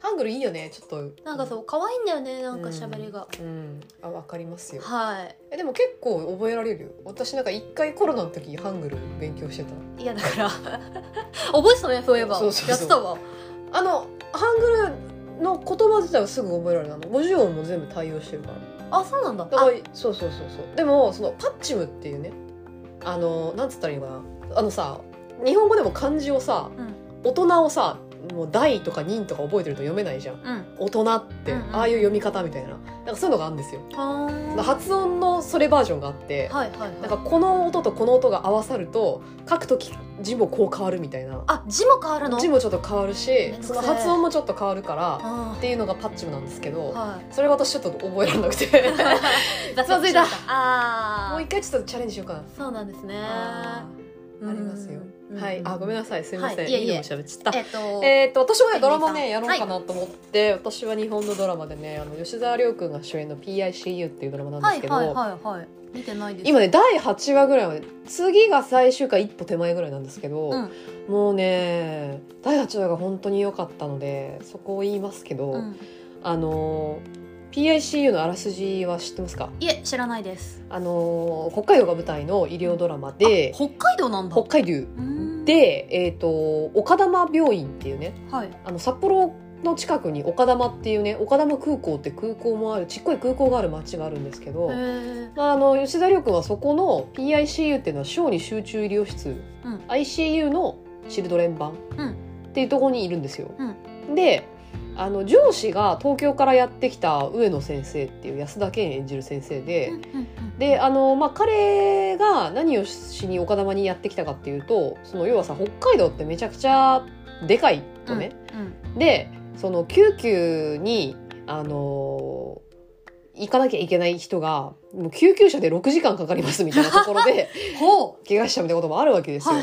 Speaker 1: ハングルいいよねちょっと。
Speaker 2: なんかそう可愛いんだよねなんか喋りが、
Speaker 1: うんあわかりますよ。
Speaker 2: はい。
Speaker 1: えでも結構覚えられるよ。私なんか一回コロナの時ハングル勉強してた。
Speaker 2: いやだから 覚えてたねそういえば。
Speaker 1: そうそうそう。
Speaker 2: やってたわ。
Speaker 1: あのハングルの言葉自体はすぐ覚えられるの。50音も全部対応してるから。
Speaker 2: あそうなんだ。
Speaker 1: だからそうそうそうそう。でもそのパッチムっていうねあのなんつったらいいのかな。あのさ日本語でも漢字をさ
Speaker 2: うん。
Speaker 1: 大人をさもう大とか人とか覚えてると読めないじゃん。
Speaker 2: うん。
Speaker 1: 大人って、
Speaker 2: うんうん。
Speaker 1: ああいう読み方みたいな。なんかそういうのがあるんですよ。発音のそれバージョンがあって、
Speaker 2: はいはいはい。
Speaker 1: なんかこの音とこの音が合わさると書くとき字もこう変わるみたいな。
Speaker 2: あ字も変わるの？
Speaker 1: 字もちょっと変わるしその発音もちょっと変わるから
Speaker 2: あ
Speaker 1: っていうのがパッチムなんですけど、
Speaker 2: ーはい。
Speaker 1: それ私ちょっと覚えられなくて。
Speaker 2: 挫
Speaker 1: つまずいた。
Speaker 2: あー
Speaker 1: もう一回ちょっとチャレンジしようかな
Speaker 2: そうなんですね
Speaker 1: ありますよはい。あごめんなさい。すいません、
Speaker 2: はい。いえいえ。
Speaker 1: い喋っちゃった。
Speaker 2: えっと
Speaker 1: えー、と私もねドラマねやろうかなと思って、私は日本のドラマでねあの吉沢亮君が主演の「PICU」っていうドラマなんですけど、
Speaker 2: はいはいはいはい。見てないです。
Speaker 1: 今ね第8話ぐらいまで次が最終回一歩手前ぐらいなんですけど、
Speaker 2: うん。
Speaker 1: もうね第8話が本当に良かったのでそこを言いますけど、
Speaker 2: うん。
Speaker 1: あの PICU のあらすじは知ってますか？
Speaker 2: いえ知らないです。
Speaker 1: あの北海道が舞台の医療ドラマで
Speaker 2: 北海道なんだ。
Speaker 1: 北海道で、えー、と岡玉病院っていうね
Speaker 2: はい。
Speaker 1: あの札幌の近くに岡玉っていうね岡玉空港って空港もあるちっこい空港がある町があるんですけど、あ、あの吉田亮君はそこの PICU っていうのは小児集中医療室、
Speaker 2: うん。
Speaker 1: ICU のチルドレン版
Speaker 2: うん。
Speaker 1: っていうところにいるんですよ。
Speaker 2: う
Speaker 1: であの上司が東京からやってきた上野先生っていう安田健演じる先生で、
Speaker 2: うんうんうん
Speaker 1: であの、まあ、彼が何をしに岡玉にやってきたかっていうとその要はさ北海道ってめちゃくちゃでかいとね、
Speaker 2: うん
Speaker 1: でその救急にあの行かなきゃいけない人がもう救急車で6時間かかりますみたいなところで
Speaker 2: ほ
Speaker 1: 怪我しちゃうみたいなこともあるわけですよ。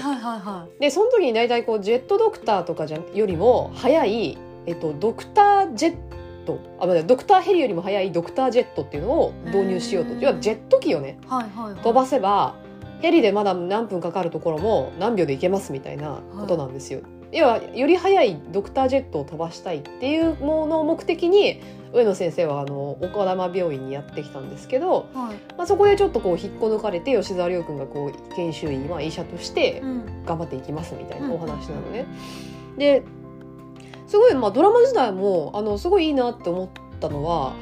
Speaker 1: でその時に大体こうジェットドクターとかじゃよりも早い、えっと、ドクタージェットあドクターヘリよりも早いドクタージェットっていうのを導入しようと。要はジェット機をね。
Speaker 2: いはいはいはい。
Speaker 1: 飛ばせばヘリでまだ何分かかるところも何秒で行けますみたいなことなんですよ。要はより早いドクタージェットを飛ばしたいっていうものを目的に上野先生はあの岡玉病院にやってきたんですけど、
Speaker 2: はい。
Speaker 1: まあ、そこでちょっとこう引っこ抜かれて吉沢亮君がこう研修医、まあ、医者として
Speaker 2: うん。
Speaker 1: 頑張っていきますみたいなお話なのね。ですごい、まあ、ドラマ自体もあのすごいいいなって思ったのは、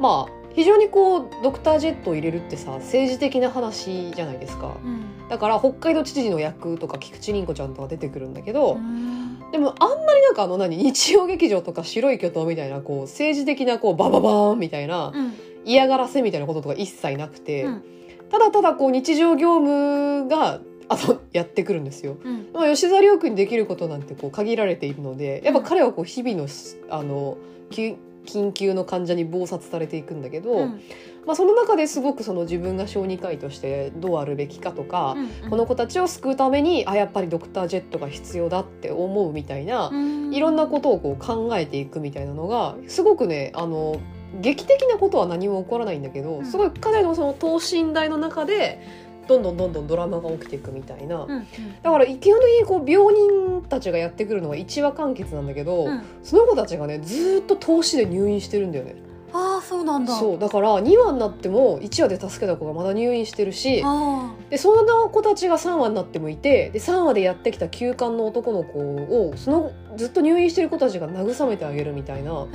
Speaker 1: まあ非常にこうドクタージェットを入れるってさ政治的な話じゃないですか。
Speaker 2: うん。
Speaker 1: だから北海道知事の役とか菊池凛子ちゃんとか出てくるんだけど、
Speaker 2: うん。
Speaker 1: でもあんまりなんかあの何日曜劇場とか白い巨塔みたいなこう政治的なこうバババーンみたいな
Speaker 2: うん。
Speaker 1: 嫌がらせみたいなこととか一切なくて、
Speaker 2: うん。
Speaker 1: ただただこう日常業務があ のやってくるんですよ。
Speaker 2: うん。
Speaker 1: まあ、吉沢亮君にできることなんてこう限られているのでやっぱ彼はこう日々のあのき緊急の患者に忙殺されていくんだけど、
Speaker 2: うん。
Speaker 1: まあ、その中ですごくその自分が小児科医としてどうあるべきかとか、
Speaker 2: うん。
Speaker 1: この子たちを救うためにあやっぱりドクタージェットが必要だって思うみたいな、
Speaker 2: うん。
Speaker 1: いろんなことをこう考えていくみたいなのがすごくねあの劇的なことは何も起こらないんだけど、
Speaker 2: うん。
Speaker 1: すごい彼のその等身大の中でどんどんどんどんドラマが起きていくみたいな。
Speaker 2: うんうん。
Speaker 1: だから基本的にこう病人たちがやってくるのは1話完結なんだけど、
Speaker 2: うん。
Speaker 1: その子たちがねずーっと投資で入院してるんだよね
Speaker 2: ああそうなんだ。
Speaker 1: そうだから2話になっても1話で助けた子がまだ入院してるし
Speaker 2: あ
Speaker 1: でその子たちが3話になってもいてで3話でやってきた休館の男の子をそのずっと入院してる子たちが慰めてあげるみたいな。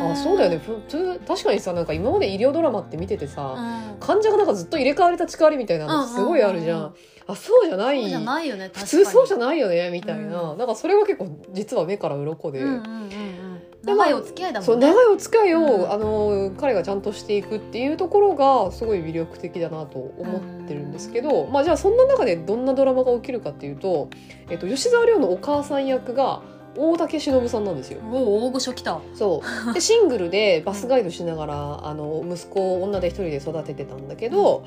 Speaker 2: あ
Speaker 1: そうだよね。普通確かにさなんか今まで医療ドラマって見てて
Speaker 2: う
Speaker 1: さ、
Speaker 2: ん。
Speaker 1: 患者がなんかずっと入れ替わり立ち替わりみたいなのすごいあるじゃん,、
Speaker 2: うんうんうん
Speaker 1: あそうじゃない。
Speaker 2: そうじゃないよね
Speaker 1: 普通そうじゃ
Speaker 2: ない
Speaker 1: よねみたいな、なん。かそれは結構実は目から鱗で、
Speaker 2: うんうんうんうん長いお付き合いだもんね。
Speaker 1: そう長いお付き合いを、
Speaker 2: うん。
Speaker 1: あの彼がちゃんとしていくっていうところがすごい魅力的だなと思ってるんですけど、まあじゃあそんな中でどんなドラマが起きるかっていうと、えっと、吉沢亮のお母さん役が大竹しのぶさんなんですよ。
Speaker 2: おお大御所来た。
Speaker 1: そう。でシングルでバスガイドしながらあの息子を女で一人で育ててたんだけど、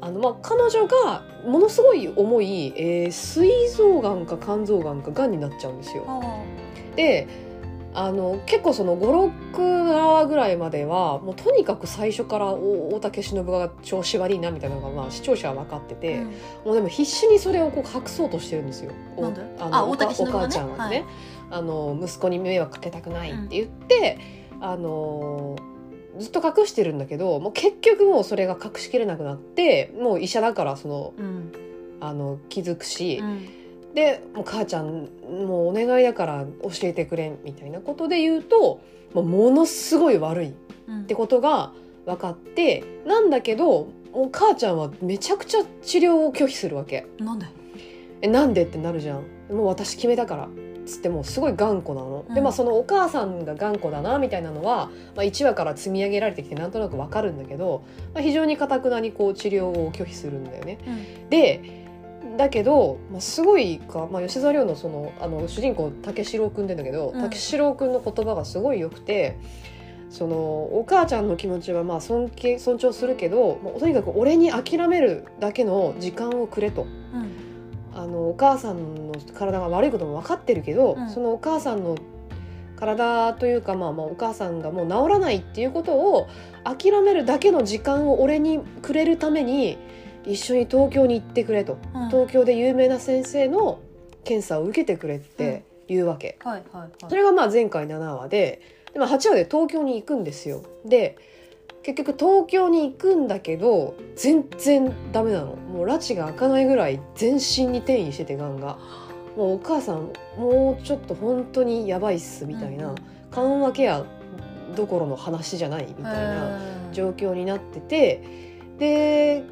Speaker 1: あのまあ、彼女がものすごい重い、えー膵臓がんか肝臓がんかがんになっちゃうんですよ。
Speaker 2: あ
Speaker 1: であの結構その56話ぐらいまではもうとにかく最初からお大竹しのぶが調子悪いなみたいなのが、まあ、視聴者は分かってて、もうでも必死にそれをこう隠そうとしてるんですよ。お
Speaker 2: なんで？
Speaker 1: あのお母ちゃんはね、
Speaker 2: はい。
Speaker 1: あの息子に迷惑かけたくないって言って、あのずっと隠してるんだけどもう結局もうそれが隠しきれなくなってもう医者だからその
Speaker 2: うん。
Speaker 1: あの気づくし、
Speaker 2: うん
Speaker 1: でもう母ちゃんもうお願いだから教えてくれみたいなことで言うともうものすごい悪いっ
Speaker 2: うん。
Speaker 1: てことが分かってなんだけどもう母ちゃんはめちゃくちゃ治療を拒否するわけ。
Speaker 2: なんで？
Speaker 1: えなんでってなるじゃん。もう私決めたから。つってもうすごい頑固なの、
Speaker 2: うん。
Speaker 1: でまあそのお母さんが頑固だなみたいなのは、まあ、1話から積み上げられてきてなんとなくわかるんだけど、まあ、非常にかたくなにこう治療を拒否するんだよね。
Speaker 2: うん。
Speaker 1: でだけど、まあ、すごいか、まあ、吉沢亮のそのあの主人公竹四郎君ってんだけど、
Speaker 2: うん。
Speaker 1: 竹四郎君の言葉がすごい良くてそのお母ちゃんの気持ちはまあ尊敬尊重するけどもうとにかく俺に諦めるだけの時間をくれと。
Speaker 2: うん。
Speaker 1: あのお母さんの体が悪いことも分かってるけど、
Speaker 2: うん。
Speaker 1: そのお母さんの体というか、まあ、まあお母さんがもう治らないっていうことを諦めるだけの時間を俺にくれるために一緒に東京に行ってくれと、
Speaker 2: うん。
Speaker 1: 東京で有名な先生の検査を受けてくれって言うわけ、
Speaker 2: はいはいはい。
Speaker 1: それがまあ前回7話でで、まあ、8話で東京に行くんですよ。で結局東京に行くんだけど全然ダメなの。もう拉致が開かないぐらい全身に転移しててがんがもうお母さんもうちょっと本当にやばいっすみたいな、
Speaker 2: うん
Speaker 1: 緩和ケアどころの話じゃないみたいな状況になっててで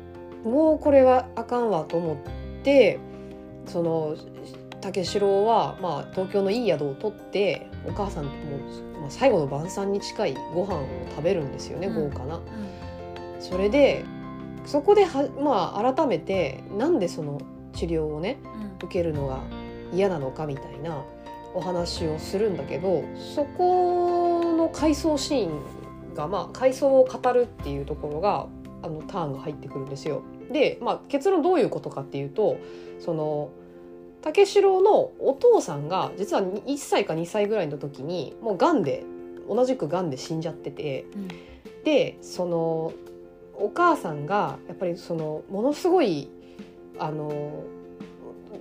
Speaker 1: もうこれはあかんわと思ってその竹四郎は、まあ、東京のいい宿を取ってお母さんともう、まあ、最後の晩餐に近いご飯を食べるんですよね、
Speaker 2: うん。
Speaker 1: 豪華な。
Speaker 2: うん。
Speaker 1: それでそこでは、まあ、改めてなんでその治療をね
Speaker 2: うん。
Speaker 1: 受けるのが嫌なのかみたいなお話をするんだけどそこの回想シーンが、まあ、回想を語るっていうところがあのターンが入ってくるんですよ。で、まあ、結論どういうことかっていうとその竹四郎のお父さんが実は1歳か2歳ぐらいの時にもうがんで同じくがんで死んじゃってて
Speaker 2: うん
Speaker 1: でそのお母さんがやっぱりそのものすごいあの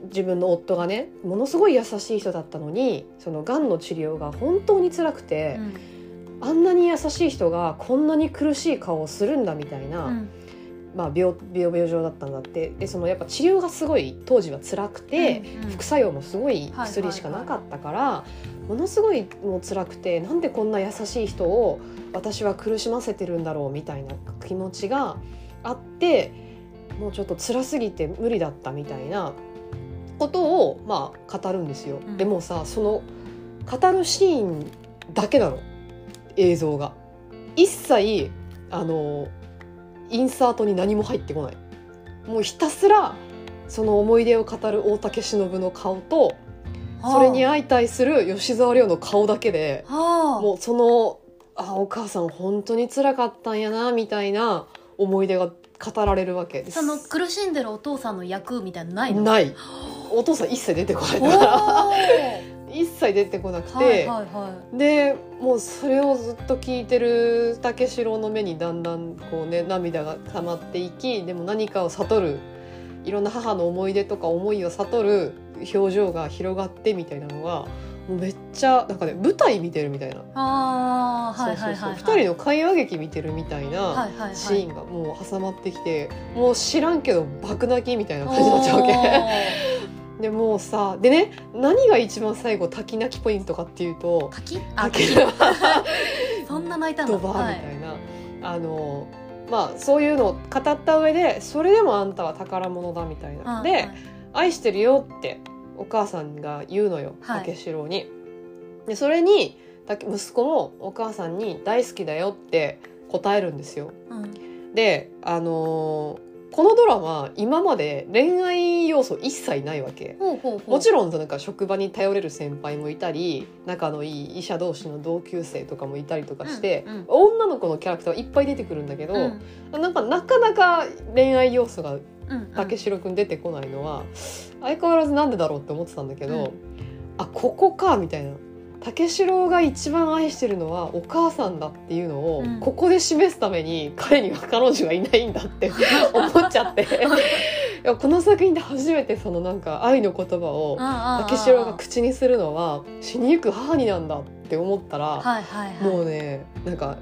Speaker 1: 自分の夫がねものすごい優しい人だったのにそのがんの治療が本当に辛くて、あんなに優しい人がこんなに苦しい顔をするんだみたいな、
Speaker 2: うん。
Speaker 1: まあ、病病病状だったんだって。でそのやっぱ治療がすごい当時は辛くて、
Speaker 2: うんうん。
Speaker 1: 副作用もすごい薬しかなかったから、ものすごいもう辛くてなんでこんな優しい人を私は苦しませてるんだろうみたいな気持ちがあってもうちょっと辛すぎて無理だったみたいなことをまあ語るんですよ。
Speaker 2: うん。
Speaker 1: でもさその語るシーンだけなの映像が。一切あのインサートに何も入ってこない。もうひたすらその思い出を語る大竹しのぶの顔とそれに
Speaker 2: は
Speaker 1: 相対する吉沢亮の顔だけで
Speaker 2: あ。
Speaker 1: もうそのあお母さん本当に辛かったんやなみたいな思い出が語られるわけです。
Speaker 2: その苦しんでるお父さんの役みたいなのないの？
Speaker 1: ない。お父さん一切出てこないから。
Speaker 2: は
Speaker 1: 一切出てこなく
Speaker 2: い
Speaker 1: て、
Speaker 2: はいは
Speaker 1: でもうそれをずっと聞いてる武四郎の目にだんだんこうね涙が溜まっていきでも何かを悟るいろんな母の思い出とか思いを悟る表情が広がってみたいなのがもうめっちゃなんかね舞台見てるみたいな、
Speaker 2: いああはいはいはいはい。
Speaker 1: 2人の会話劇見てるみたいな
Speaker 2: はいはいはい。
Speaker 1: シーンがもう挟まってきてもう知らんけど爆泣きみたいな感じになっちゃうわけ。でもうさでね何が一番最後滝泣きポイントかっていうと
Speaker 2: 滝？あ
Speaker 1: 滝。
Speaker 2: 滝。そんな泣いたんだ
Speaker 1: ドバーみた
Speaker 2: はい。
Speaker 1: な、あのまあそういうのを語った上でそれでもあんたは宝物だみたいな、で、
Speaker 2: はい
Speaker 1: 愛してるよってお母さんが言うのよ
Speaker 2: はい。
Speaker 1: 武四郎に。でそれにた息子もお母さんに「大好きだよ」って答えるんですよ。
Speaker 2: うん。
Speaker 1: であのーこのドラマ今まで恋愛要素一切ないわけ。もちろんなんか職場に頼れる先輩もいたり仲のいい医者同士の同級生とかもいたりとかして、
Speaker 2: うんうん。
Speaker 1: 女の子のキャラクターはいっぱい出てくるんだけど、
Speaker 2: うん。
Speaker 1: なんかなかなか恋愛要素が
Speaker 2: うんうん
Speaker 1: 武四郎くん出てこないのは相変わらずなんでだろうって思ってたんだけど、
Speaker 2: うん。
Speaker 1: あここかみたいな武四郎が一番愛してるのはお母さんだっていうのを、
Speaker 2: うん。
Speaker 1: ここで示すために彼には彼女がいないんだって 思っちゃって。いやこの作品で初めてそのなんか愛の言葉を武四郎が口にするのは死にゆく母になんだって思ったら、
Speaker 2: はいはいはい。
Speaker 1: もうねなんか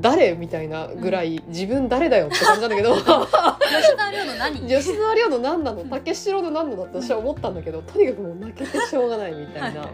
Speaker 1: 誰みたいなぐらい、自分誰だよって感じなんだけど。
Speaker 2: 吉田亮の何？
Speaker 1: 吉沢亮の何なの？武四郎の何なの？って私は思ったんだけどとにかくもう泣けてしょうがないみたいな。
Speaker 2: はい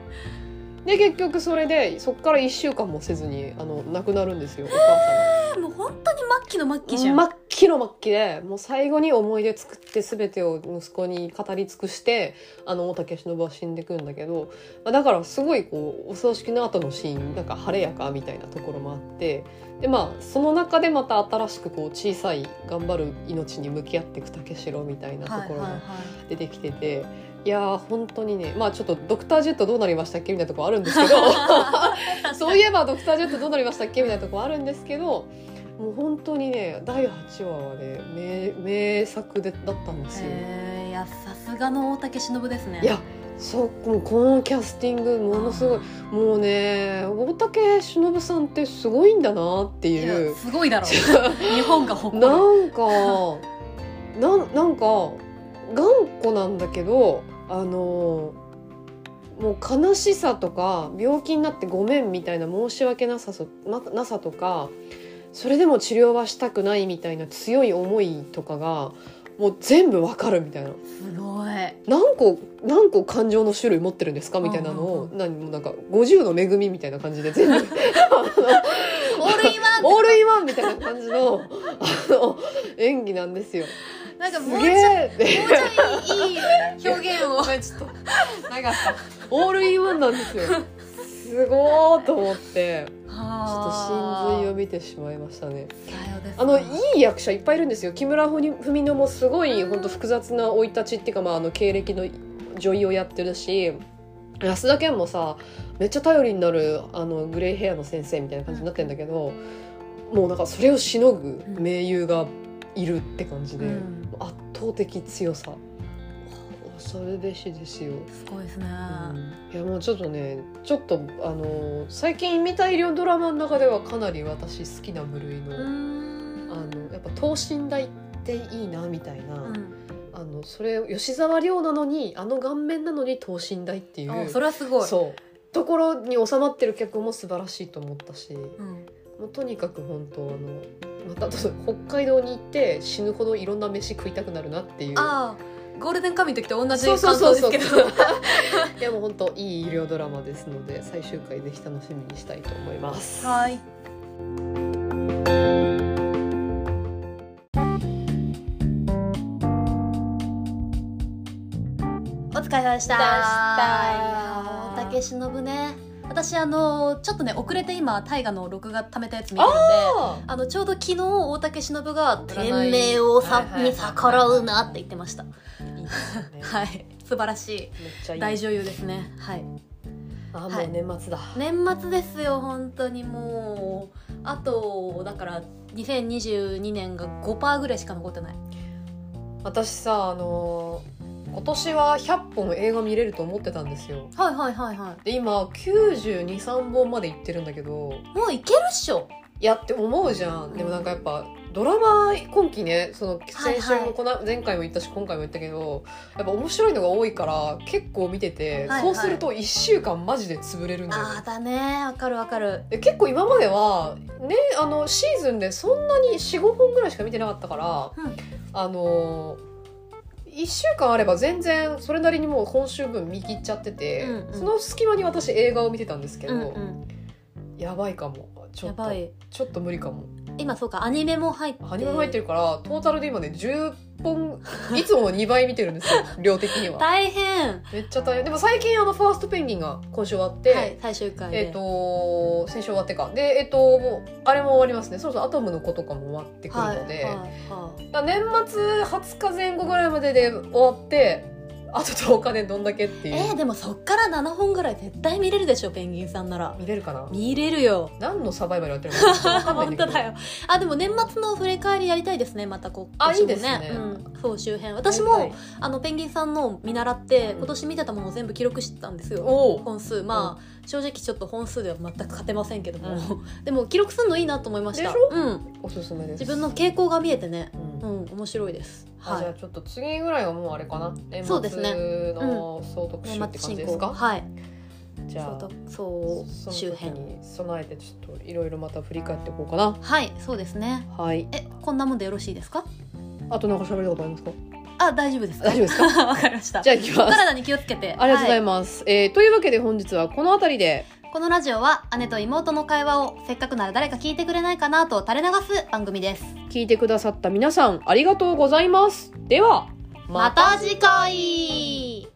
Speaker 1: で結局それでそっから1週間もせずにあの亡くなるんですよお母さんが。
Speaker 2: もう本当に末期の末期じゃん
Speaker 1: 末期の末期でもう最後に思い出作って全てを息子に語り尽くしてあの大竹しのぶは死んでくんだけど、まあ、だからすごいこうお葬式の後のシーンなんか晴れやかみたいなところもあってでまあその中でまた新しくこう小さい頑張る命に向き合っていく竹四郎みたいなところが
Speaker 2: はいはいはい
Speaker 1: 出てきてて。いやー本当にね。まあちょっとドクタージェットどうなりましたっけみたいなところあるんですけど。そういえばドクタージェットどうなりましたっけみたいなところあるんですけどもう本当にね第8話はね名名作でだったんですよ。
Speaker 2: いやさすがの大竹しのぶですね。
Speaker 1: いやそうもうこのキャスティングものすごい。もうね大竹しのぶさんってすごいんだなって
Speaker 2: い
Speaker 1: いう
Speaker 2: やすごいだろう。日本が誇る。
Speaker 1: なんかなんなんか頑固なんだけどあのもう悲しさとか病気になってごめんみたいな申し訳なさそななさとかそれでも治療はしたくないみたいな強い思いとかがもう全部わかるみたいな。
Speaker 2: すごい。
Speaker 1: 何個何個感情の種類持ってるんですか？みたいなのを
Speaker 2: うん
Speaker 1: 何もなんか50の恵みみたいな感じで全部。
Speaker 2: オールインワン。
Speaker 1: オールインワンみたいな感じのあの演技なんですよ。す
Speaker 2: なんかもうちょ
Speaker 1: げえって
Speaker 2: もうちょいいい表現を。
Speaker 1: ちょっとなかった。オールインワンなんですよ。すごーと思ってちょっと真髄を見てしまいましたね。あのいい役者いっぱいいるんですよ。木村文乃もすごい本当複雑な生い立ちっていうか、まあ、あの経歴の女優をやってるし安田健もさめっちゃ頼りになるあのグレーヘアの先生みたいな感じになってるんだけど、もうなんかそれをしのぐ名優がいるって感じで、
Speaker 2: うん。
Speaker 1: 圧倒的強さ。恐るべしですよ、
Speaker 2: すごいですね。
Speaker 1: いやもうちょっとねちょっとあの最近見た医療ドラマの中ではかなり私好きな部類の、あのやっぱ等身大っていいなみたいな、
Speaker 2: うん。
Speaker 1: あのそれ吉沢亮なのにあの顔面なのに等身大っていう
Speaker 2: あそれはすごい。
Speaker 1: そう。ところに収まってる脚本も素晴らしいと思ったし。
Speaker 2: うん
Speaker 1: もうとにかく本当あのまた北海道に行って死ぬほどいろんな飯食いたくなるなっていう。
Speaker 2: ああゴールデンカムイの時と同じ
Speaker 1: そう
Speaker 2: 感
Speaker 1: そうそうそう。
Speaker 2: 想ですけど。
Speaker 1: いやもう本当いい医療ドラマですので最終回ぜひ楽しみにしたいと思います。
Speaker 2: はい。お疲れ様でした。
Speaker 1: でした。
Speaker 2: いやー大竹しのぶね私あのちょっとね遅れて今大河の録画貯めたやつ見てるんで
Speaker 1: あ
Speaker 2: あのちょうど昨日大竹しのぶが「
Speaker 1: 占い
Speaker 2: 天命をさに逆らうな」って言ってました。
Speaker 1: ね。
Speaker 2: はい。素晴らしい。
Speaker 1: めっちゃいい。
Speaker 2: 大女優ですね。はい。
Speaker 1: あもう
Speaker 2: はい。
Speaker 1: 年末だ。
Speaker 2: 年末ですよ本当にもう。あとだから2022年が5%ぐらいしか残ってない。
Speaker 1: 私さあのー今年は100本映画見れると思ってたんですよ。
Speaker 2: はいはいはいは
Speaker 1: で今923本までいってるんだけど。
Speaker 2: いもういけるっしょ。
Speaker 1: いやって思うじゃん。でもなんかやっぱドラマ今期ねその先週もこの、前回も言ったし今回も言ったけどやっぱ面白いのが多いから結構見てて、
Speaker 2: はい
Speaker 1: そうすると1週間マジで潰れるんだよね。
Speaker 2: ああだね。わかるわかる。
Speaker 1: で結構今まではねあのシーズンでそんなに45本ぐらいしか見てなかったから、
Speaker 2: うん。
Speaker 1: あの1週間あれば全然それなりにもう今週分見切っちゃってて、
Speaker 2: うんうん。
Speaker 1: その隙間に私映画を見てたんですけど、
Speaker 2: うんうん。
Speaker 1: やばいかも。ちょっと。
Speaker 2: やばい。
Speaker 1: ちょっと無理かも。
Speaker 2: 今そうかアニメも入って。
Speaker 1: アニメも入ってるからトータルで今ね10本いつもの2倍見てるんですよ。量的には。
Speaker 2: 大変。
Speaker 1: めっちゃ大変。でも最近あのファーストペンギンが今週終わって、
Speaker 2: はい最終回で。
Speaker 1: えっ、と先週終わってか。でえっ、ともうあれも終わりますね。そろそろアトムの子とかも終わってくるので、
Speaker 2: はいはいはい。
Speaker 1: 年末20日前後ぐらいまでで終わってあと10日でどんだけっていう、
Speaker 2: えー、でもそっから7本ぐらい絶対見れるでしょペンギンさんなら。
Speaker 1: 見れるかな？
Speaker 2: 見れるよ。
Speaker 1: 何のサバイバルやってるのか
Speaker 2: 本当だよ。あでも年末の振り返りやりたいですねまたこう
Speaker 1: あ
Speaker 2: 今年も
Speaker 1: いいですね。
Speaker 2: うん、総集編。私
Speaker 1: やりたい。
Speaker 2: もあのペンギンさんの見習って
Speaker 1: うん。
Speaker 2: 今年見てたものを全部記録してたんですよ、本数。まあ、正直ちょっと本数では全く勝てませんけども、でも記録するのいいなと思いました。
Speaker 1: でしょ？
Speaker 2: うん、
Speaker 1: おすすめです。
Speaker 2: 自分の傾向が見えてね。
Speaker 1: うん
Speaker 2: うん面白いです。はい。
Speaker 1: あじゃあちょっと次ぐらいはもうあれかな？年
Speaker 2: そうですね。
Speaker 1: 末の総特集
Speaker 2: 年
Speaker 1: って感じですか、
Speaker 2: はい。
Speaker 1: じゃあ
Speaker 2: そうそう
Speaker 1: その時
Speaker 2: 周辺。
Speaker 1: に備えてちょっといろいろまた振り返っていこうかな。
Speaker 2: はいそうですね。
Speaker 1: はい。
Speaker 2: えこんなもんでよろしいですか？
Speaker 1: あとなんか喋ることありますか？
Speaker 2: あ大丈夫ですか？
Speaker 1: 大丈夫ですか？
Speaker 2: わかりました。
Speaker 1: じゃあ行きます。
Speaker 2: お体に気をつけて。
Speaker 1: ありがとうござい
Speaker 2: ま
Speaker 1: ます、えーというわけで本日はこの辺りで
Speaker 2: このラジオは姉と妹の会話をせっかくなら誰か聞いてくれないかなと垂れ流す番組です。
Speaker 1: 聞いてくださった皆さんありがとうございます。では
Speaker 2: また次回。